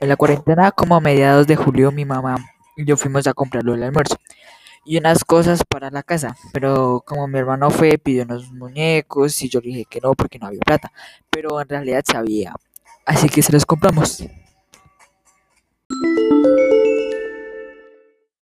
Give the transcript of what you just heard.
En la cuarentena, como a mediados de julio, mi mamá y yo fuimos a comprarlo el almuerzo y unas cosas para la casa. Pero como mi hermano fue, pidió unos muñecos y yo le dije que no porque no había plata. Pero en realidad sabía. Así que se los compramos.